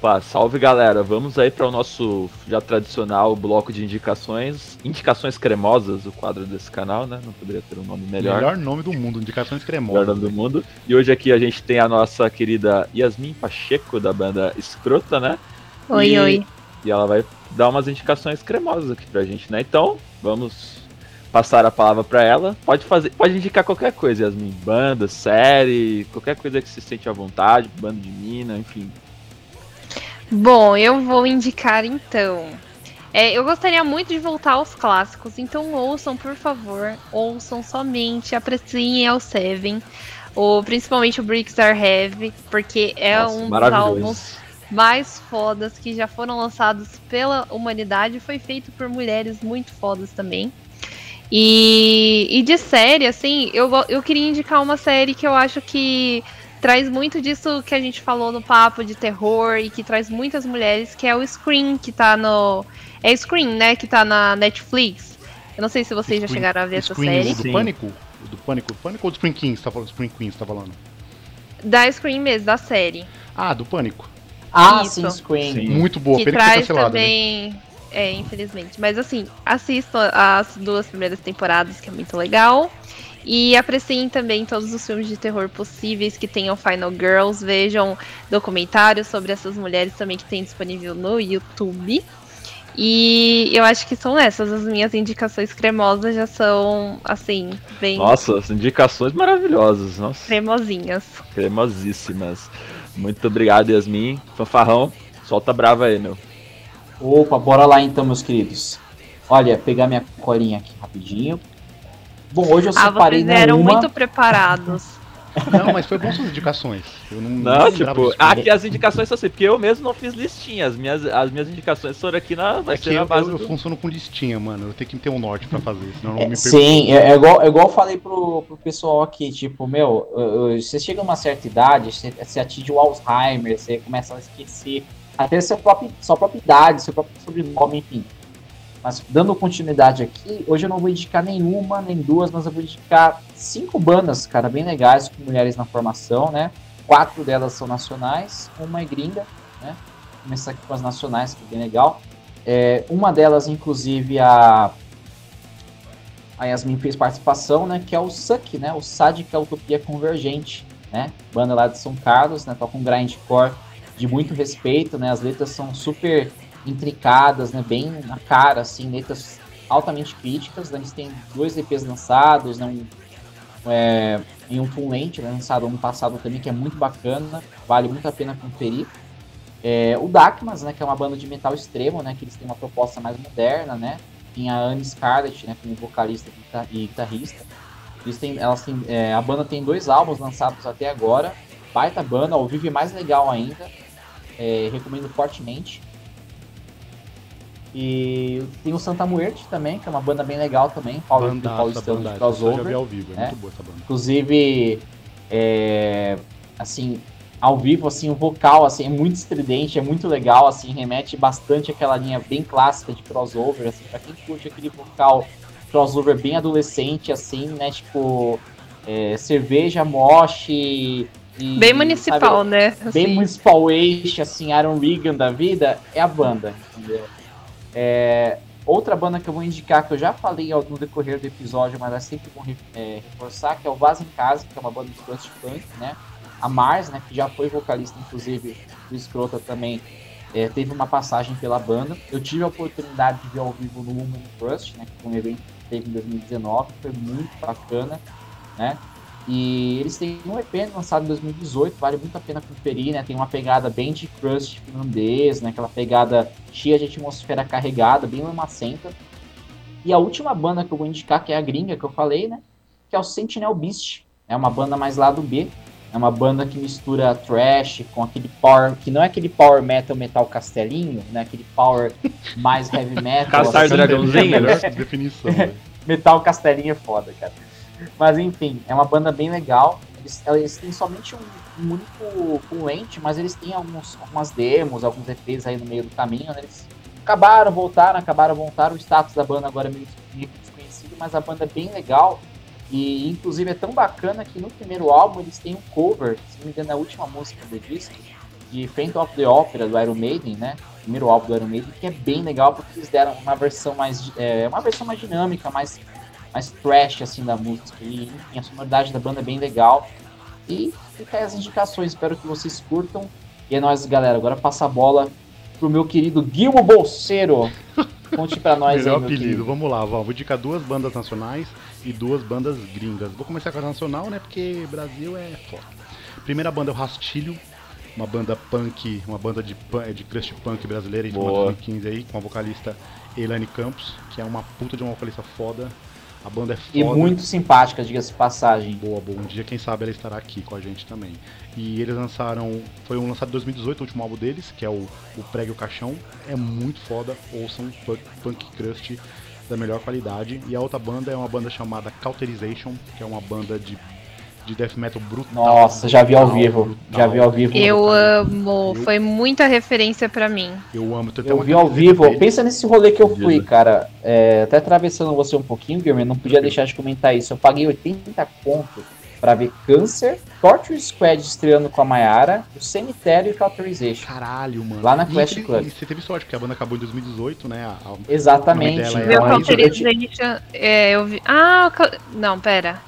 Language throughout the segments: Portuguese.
Opa, salve galera! Vamos aí para o nosso já tradicional bloco de indicações. Indicações cremosas, o quadro desse canal, né? Não poderia ter um nome melhor. Melhor nome do mundo, Indicações Cremosas. Melhor nome do mundo. E hoje aqui a gente tem a nossa querida Yasmin Pacheco, da banda Escrota, né? Oi, e, oi. E ela vai dar umas indicações cremosas aqui pra gente, né? Então, vamos passar a palavra para ela. Pode fazer, pode indicar qualquer coisa, Yasmin. Banda, série, qualquer coisa que se sente à vontade, banda de mina, enfim. Bom, eu vou indicar então. É, eu gostaria muito de voltar aos clássicos, então ouçam, por favor, ouçam somente, apreciem El Seven, ou principalmente o Bricks Are Heavy, porque é Nossa, um dos álbuns mais fodas que já foram lançados pela humanidade foi feito por mulheres muito fodas também. E, e de série, assim, eu, eu queria indicar uma série que eu acho que traz muito disso que a gente falou no papo de terror e que traz muitas mulheres, que é o Scream, que tá no. É Scream, né? Que tá na Netflix. Eu não sei se vocês já Scream- chegaram a ver essa Scream série. do Sim. Pânico? O Do Pânico? Pânico ou do Spring King? Você tá falando Queen, você tá falando? Da Scream mesmo, da série. Ah, do Pânico. Ah, Isso. sim, Scream. Sim. Muito boa, que pena que foi traz cancelada. né? também. É, infelizmente. Mas assim, assistam as duas primeiras temporadas, que é muito legal. E apreciem também todos os filmes de terror possíveis que tenham Final Girls. Vejam documentários sobre essas mulheres também que tem disponível no YouTube. E eu acho que são essas. As minhas indicações cremosas já são, assim, bem Nossa, as indicações maravilhosas. Nossa, cremosinhas. cremosíssimas. Muito obrigado, Yasmin. Fanfarrão, solta brava aí, meu. Opa, bora lá então, meus queridos. Olha, pegar minha colinha aqui rapidinho. Bom, hoje eu Ah, separei vocês eram uma... muito preparados. Não, mas foi bom suas indicações. Eu não, Não, lembrava tipo, aqui as indicações são assim, porque eu mesmo não fiz listinha. As minhas, as minhas indicações foram aqui na. Vai É ser que na eu, base eu, do... funciono com listinha, mano. Eu tenho que ter um norte pra fazer, senão eu não É, me perco. sim, é, é igual, é igual eu falei pro, pro pessoal aqui, tipo, meu, você chega a uma certa idade, você, você atinge o Alzheimer, você começa a esquecer até seu próprio, sua própria idade, seu próprio sobrenome, enfim. Mas dando continuidade aqui, hoje eu não vou indicar nenhuma, nem duas, mas eu vou indicar cinco bandas, cara, bem legais, com mulheres na formação, né? Quatro delas são nacionais, uma é gringa, né? Vou começar aqui com as nacionais, que é bem legal. É, uma delas, inclusive, a a Yasmin fez participação, né? Que é o Suck, né? O Sádica Utopia Convergente, né? Banda lá de São Carlos, né? Toca um grindcore de muito respeito, né? As letras são super intricadas, né? Bem na cara, assim, letras altamente críticas. Né? Eles têm dois EPs lançados, né? Um, é, em um full length, né? lançado ano passado também, que é muito bacana, vale muito a pena conferir. É, o Dakmas, né? Que é uma banda de metal extremo, né? Que eles têm uma proposta mais moderna, né? tem a Anne Scarlett, né, como vocalista e e guitarrista. Eles têm, elas têm, é, a banda tem dois álbuns lançados até agora. Baita banda, ao vivo é mais legal ainda. É, recomendo fortemente. E tem o Santa Muerte também, que é uma banda bem legal também. Paulo Bandaça, Paulistano de bandaça. Eu já vi crossover. ao vivo, é, né? muito boa essa banda. Inclusive, é, assim, ao vivo, assim, o vocal, assim, é muito estridente, é muito legal, assim, remete bastante àquela linha bem clássica de crossover, assim, pra quem curte aquele vocal crossover bem adolescente, assim, né, tipo, é, cerveja, moche e... Bem municipal, sabe, né? bem Assim. municipal age, assim, Aaron Regan da vida, é a banda, entendeu? É, outra banda que eu vou indicar, que eu já falei no decorrer do episódio, mas é sempre bom é, reforçar, que é o Vaz em Casa, que é uma banda de crust punk, né? A Mars, né, que já foi vocalista, inclusive, do Escrota também, é, teve uma passagem pela banda. Eu tive a oportunidade de ver ao vivo no Human Crust, né, que foi um evento que teve em 2019, foi muito bacana, né? E eles têm um EP lançado em 2018, vale muito a pena conferir, né? Tem uma pegada bem de crust finlandês, né? Aquela pegada cheia de atmosfera carregada, bem lamacenta. E a última banda que eu vou indicar, que é a gringa que eu falei, né? Que é o Sentinel Beast. É uma banda mais lado B. É uma banda que mistura trash com aquele power, que não é aquele power metal, metal castelinho, né? Aquele power mais heavy metal. Caçar assim, dragãozinho, melhor né? definição. velho. Metal Castelinho é foda, cara. Mas enfim, é uma banda bem legal. Eles, eles têm somente um, um único full length, mas eles têm alguns, algumas demos, alguns EPs aí no meio do caminho. né? Eles acabaram, voltaram, acabaram, voltaram. O status da banda agora é meio, meio desconhecido, mas a banda é bem legal. E inclusive é tão bacana que no primeiro álbum eles têm um cover, se não me engano, é a última música do disco, de Phantom of the Opera do Iron Maiden, né? Primeiro álbum do Iron Maiden, que é bem legal porque eles deram uma versão mais, é, uma versão mais dinâmica, mais, mais trash assim da música. E enfim, a sonoridade da banda é bem legal. E fica aí as indicações, espero que vocês curtam. E é nóis, galera. Agora passa a bola pro meu querido Guilmo Bolseiro. Conte pra nós Melhor aí, meu apelido. querido. Vamos lá, Val. Vou indicar duas bandas nacionais e duas bandas gringas. Vou começar com a nacional, né? Porque Brasil é foda. Primeira banda é o Rastilho, uma banda punk, uma banda de, pun- de crust punk brasileira de Boa. 2015 aí, com a vocalista Elaine Campos, que é uma puta de uma vocalista foda. A banda é foda. E muito simpática, diga-se passagem. Boa, boa. Um dia, quem sabe, ela estará aqui com a gente também. E eles lançaram. Foi um lançado em 2018, o último álbum deles, que é o, o Pregue o Caixão. É muito foda. Ouçam punk, punk crust da melhor qualidade. E a outra banda é uma banda chamada Cauterization, que é uma banda de, de death metal brutal. Nossa, já vi ao brutal, vivo. brutal. Já vi ao vivo. Eu cara. amo, Eu- foi muita referência pra mim. Eu amo. Até Eu vi ao vivo. deles. Pensa nesse rolê que eu fui, cara. É, até atravessando você um pouquinho, Guilherme, não podia deixar de comentar isso. Eu paguei 80 conto pra ver Câncer, Torture Squad estreando com a Mayara, o Cemitério e Cauterization. Caralho, mano. Lá na E Quest infeliz- Club. E você teve sorte, porque a banda acabou em 2018, né? A- a- Exatamente. É Meu Cauterization, é, eu vi. Ah, o não, pera.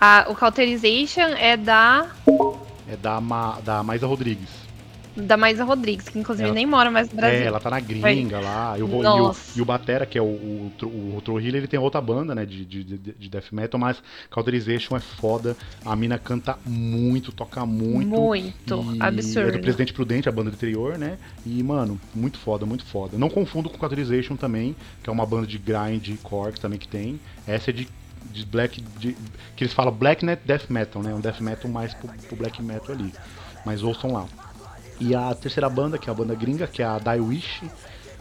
Ah, o Cauterization é da é da, Ma, da Maisa Rodrigues. da Maisa Rodrigues, que inclusive Ela- nem mora mais no Brasil. É, ela tá na gringa lá. E o, e o, e o Batera, que é o, o, Tro- o Trohiller, ele tem outra banda, né, de, de, de, de death metal, mas Cauterization é foda. A mina canta muito, toca muito. Muito, e É absurdo. do Presidente Prudente, a banda do interior, né? E, mano, muito foda, muito foda. Não confundo com Cauterization também, que é uma banda de grind e core que também que tem. Essa é de, de black, de- que eles falam black net death metal, né? Um death metal mais pro, pro black metal ali. Mas ouçam lá. E a terceira banda, que é a banda gringa, que é a Die Wish,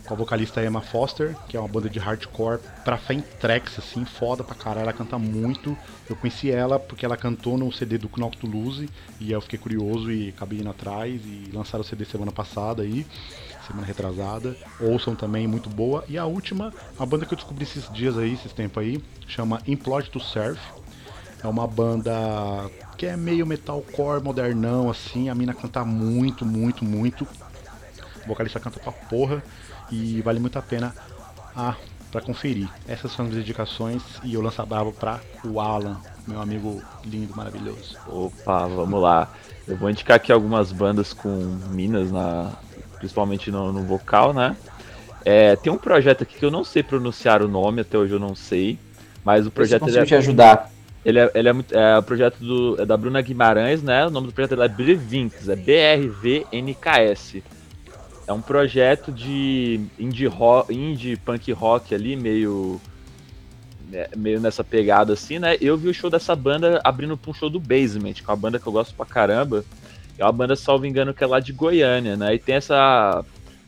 com a vocalista Emma Foster, que é uma banda de hardcore pra tracks, assim, foda pra caralho, ela canta muito. Eu conheci ela porque ela cantou no CD do Lose, e eu fiquei curioso e acabei indo atrás, e lançaram o CD semana passada aí, semana retrasada. Ouçam também, muito boa. E a última, a banda que eu descobri esses dias aí, esses tempos aí, chama Implode to Serve. É uma banda que é meio metalcore modernão, assim. A mina canta muito, muito, muito. O vocalista canta pra porra. E vale muito a pena ah, pra conferir. Essas são as minhas indicações. E eu lanço a brava pra o Alan, meu amigo lindo, maravilhoso. Opa, vamos lá. Eu vou indicar aqui algumas bandas com minas, na, principalmente no, no vocal, né? É, tem um projeto aqui que eu não sei pronunciar o nome, até hoje eu não sei. Mas o projeto ele é, te ajudar. ele é, ele é muito- é o projeto do, é da Bruna Guimarães, né? O nome do projeto dela é Brevinks, é B-R-V-N-K-S. É um projeto de indie, rock, indie punk rock ali, meio é, meio nessa pegada assim, né? Eu vi o show dessa banda abrindo pra um show do Basement, que é uma banda que eu gosto pra caramba. É uma banda, salvo engano, que é lá de Goiânia, né? E tem essa.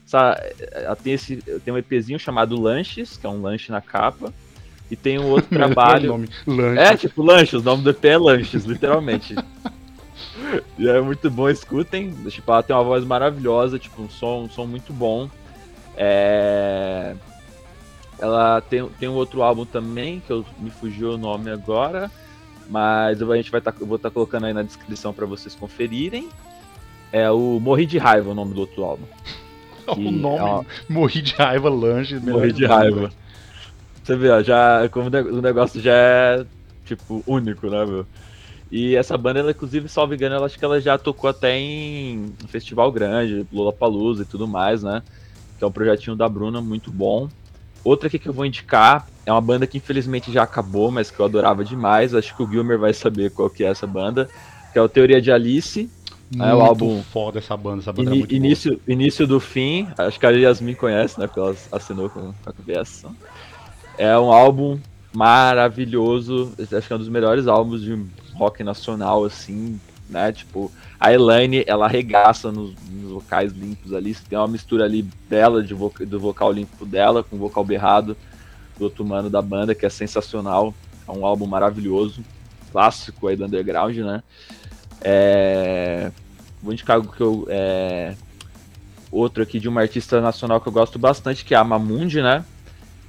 essa ela tem, esse, tem um EPzinho chamado Lanches, que é um lanche na capa. E tem um outro trabalho. É, tipo, lanches, o nome do EP é lanches, literalmente. e é muito bom, escutem. Tipo, ela tem uma voz maravilhosa, tipo, um som, um som muito bom. É... Ela tem, tem um outro álbum também, que eu me fugiu o nome agora. Mas eu, a gente vai tá, vou estar colocando aí na descrição para vocês conferirem. É o Morri de Raiva, o nome do outro álbum. o nome, é uma- morri de raiva, melhor Morri de raiva. Você vê, ó, já, como o ne- o negócio já é, tipo, único, né, meu? E essa banda, ela, inclusive, salvo engano, ela acho que ela já tocou até em festival grande, Lollapalooza e tudo mais, né? Que é um projetinho da Bruna, muito bom. Outra aqui que eu vou indicar é uma banda que infelizmente já acabou, mas que eu adorava demais. Acho que o Gilmer vai saber qual que é essa banda. Que é o Teoria de Alice. Muito É, o álbum- foda essa banda, essa banda Ini- é muito boa. início, início do fim, acho que a Yasmin conhece, né? Porque ela assinou com, com a cabeça. É um álbum maravilhoso. Acho que é um dos melhores álbuns de rock nacional, assim, né? Tipo, a Elaine, ela arregaça nos, nos vocais limpos ali. Tem uma mistura ali dela, de voca- do vocal limpo dela, com o vocal berrado do outro mano da banda, que é sensacional. É um álbum maravilhoso, clássico aí do underground, né? É... Vou indicar que eu. É... Outro aqui de uma artista nacional que eu gosto bastante, que é a Mamundi, né?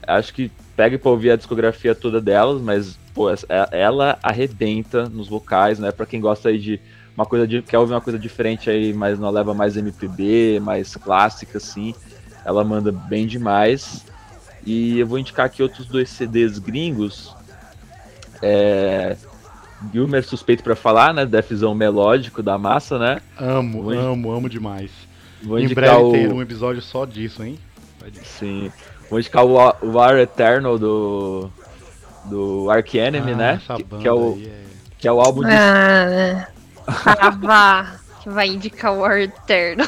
Acho que pega pra ouvir a discografia toda delas, mas, pô, é- ela arrebenta nos vocais, né? Pra quem gosta aí de uma coisa de, quer ouvir uma coisa diferente aí, mas não leva mais MPB, mais clássica, assim, ela manda bem demais. E eu vou indicar aqui outros dois CDs gringos. É, Gilmer suspeito para falar, né? Defzão melódico da massa, né? Amo, Vou- amo, amo demais. Vou em breve o... ter um episódio só disso, hein? Sim. Vou indicar o Wa- o War Eternal do. Do Ark Enemy, Ah, né? Que, que é o, aí é... que é o álbum de. Ah, ah, vá. Que vai indicar o War Eternal.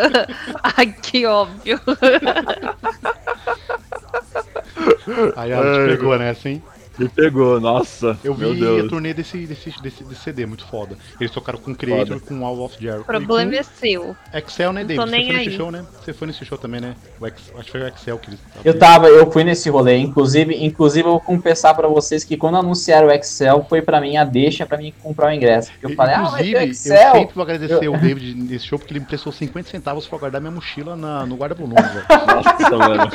Ai, que óbvio. Aí ela te pegou nessa, hein? Me pegou, nossa. Eu vi a turnê desse, desse, desse, desse CD, muito foda. Eles tocaram com o Creator, com o All of Jericho. O problema e é seu. com Excel, né, David? Você foi nesse show, né? Você foi nesse show também, né? O Ex- acho que foi o Excel que eles Eu tava, eu fui nesse rolê, inclusive, inclusive eu vou confessar pra vocês que quando anunciaram o Excel foi pra mim a deixa pra mim comprar o ingresso. Porque eu falei, ah, Inclusive, o eu sempre vou agradecer o David nesse show, porque ele me prestou 50 centavos pra guardar minha mochila na, no guarda-volume, velho. Nossa, mano.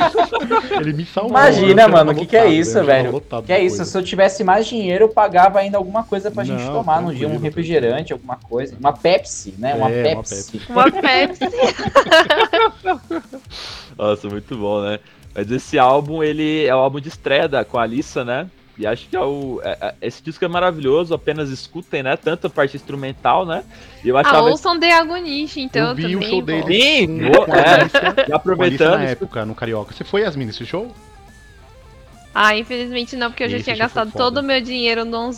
Ele me salvou. Imagina, eu mano, o que que é isso, eu velho? Que é de isso, coisa. se eu tivesse mais dinheiro, eu pagava ainda alguma coisa pra gente Não, tomar no dia, um refrigerante, alguma coisa. Uma Pepsi, né? Uma É, uma Pepsi. Uma Pepsi. Nossa, muito bom, né? Mas esse álbum, ele é o álbum de estreia da, com a Alissa, né? E acho que é o. é- é- esse disco é maravilhoso, apenas escutem, né? Tanto a parte instrumental, né? E eu Ah, achava. ouçam The Agonist, então eu vi também. o show dele Sim, é. E aproveitando. na época, no Carioca. Você foi, Yasmin, nesse show? Ah, infelizmente não, porque eu já Esse tinha show foi gastado todo o meu dinheiro no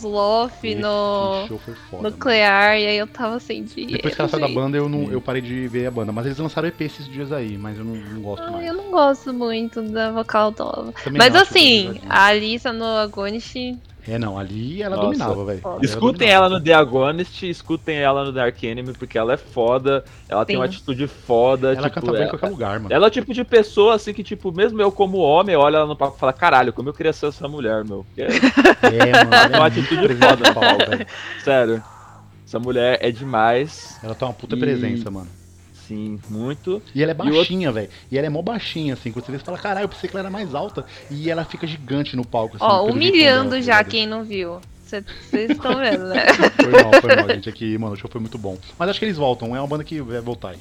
Esse no foda. mano. Nuclear, e aí eu tava sem dinheiro. Depois que ela saiu da banda, eu, não, eu parei de ver a banda. Mas eles lançaram EP esses dias aí, mas eu não, não gosto Ah, mais. eu não gosto muito da vocal dela. Também Mas assim, a Alissa no Agonish. É, não, ali ela Nossa. dominava, velho. Escutem dominava. ela no The Agonist, escutem ela no Dark Enemy, porque ela é foda, ela tem Sim. uma atitude foda. Ela tipo, canta bem em é- qualquer lugar, mano. Ela é o tipo de pessoa, assim, que, tipo, mesmo eu como homem, olha ela no palco e fala, caralho, como eu queria ser essa mulher, meu. Porque, É, mano. Ela Uma é atitude foda. no palco, velho. sério, essa mulher é demais. Ela tem uma puta E- presença, mano. Sim, muito. E ela é outro- baixinha, velho. E ela é mó baixinha, assim. Quando você vê, você fala, caralho, eu pensei que ela era mais alta. E ela fica gigante no palco, assim. Ó, humilhando dela, já quem não viu. Vocês estão vendo, né? Foi mal, foi mal, gente. Aqui, mano, o show foi muito bom. Mas acho que eles voltam. É uma banda que vai voltar aí.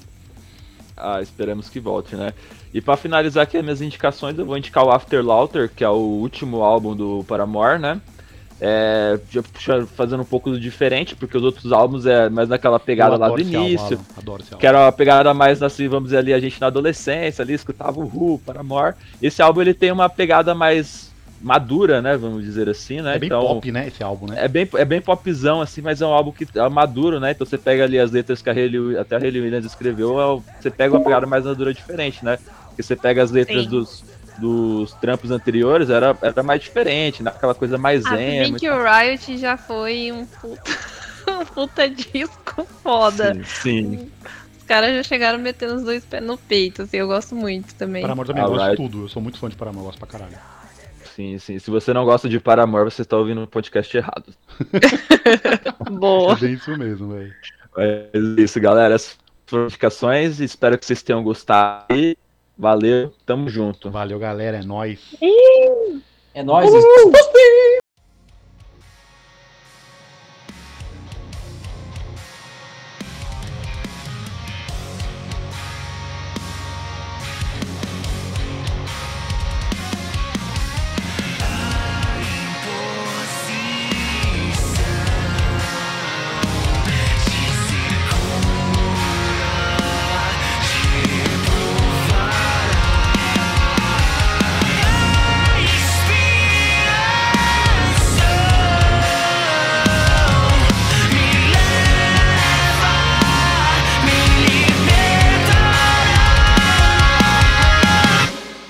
Ah, esperamos que volte, né? E pra finalizar aqui as minhas indicações, eu vou indicar o After Laughter, que é o último álbum do Paramore, né? É, fazendo um pouco do diferente, porque os outros álbuns é mais naquela pegada lá do álbum, início. Alan. Adoro esse álbum. Que era uma pegada mais assim, vamos dizer ali, a gente na adolescência ali, escutava o Who, Paramore. Esse álbum ele tem uma pegada mais madura, né? Vamos dizer assim, né? É bem então, pop, né, esse álbum, né? É bem, é bem popzão, assim, mas é um álbum que é maduro, né? Então você pega ali as letras que a Hayley, até a Hayley Williams escreveu, é você pega uma pegada mais madura diferente, né? Porque você pega as letras Sim. dos, dos trampos anteriores, era, era mais diferente, né? Aquela coisa mais Ah, zen. bem que o Riot já foi um puta, um puta disco foda. Sim, sim. Os caras já chegaram metendo os dois pés no peito, assim, eu gosto muito também. Paramore também, eu gosto de Alright. tudo. Eu sou muito fã de Paramore, eu gosto pra caralho. Sim, sim. Se você não gosta de Paramore, você está ouvindo um podcast errado. Boa. É isso mesmo, velho. É isso, galera. As indicações. Espero que vocês tenham gostado. Valeu, tamo junto. Valeu, galera. É nóis. É nóis.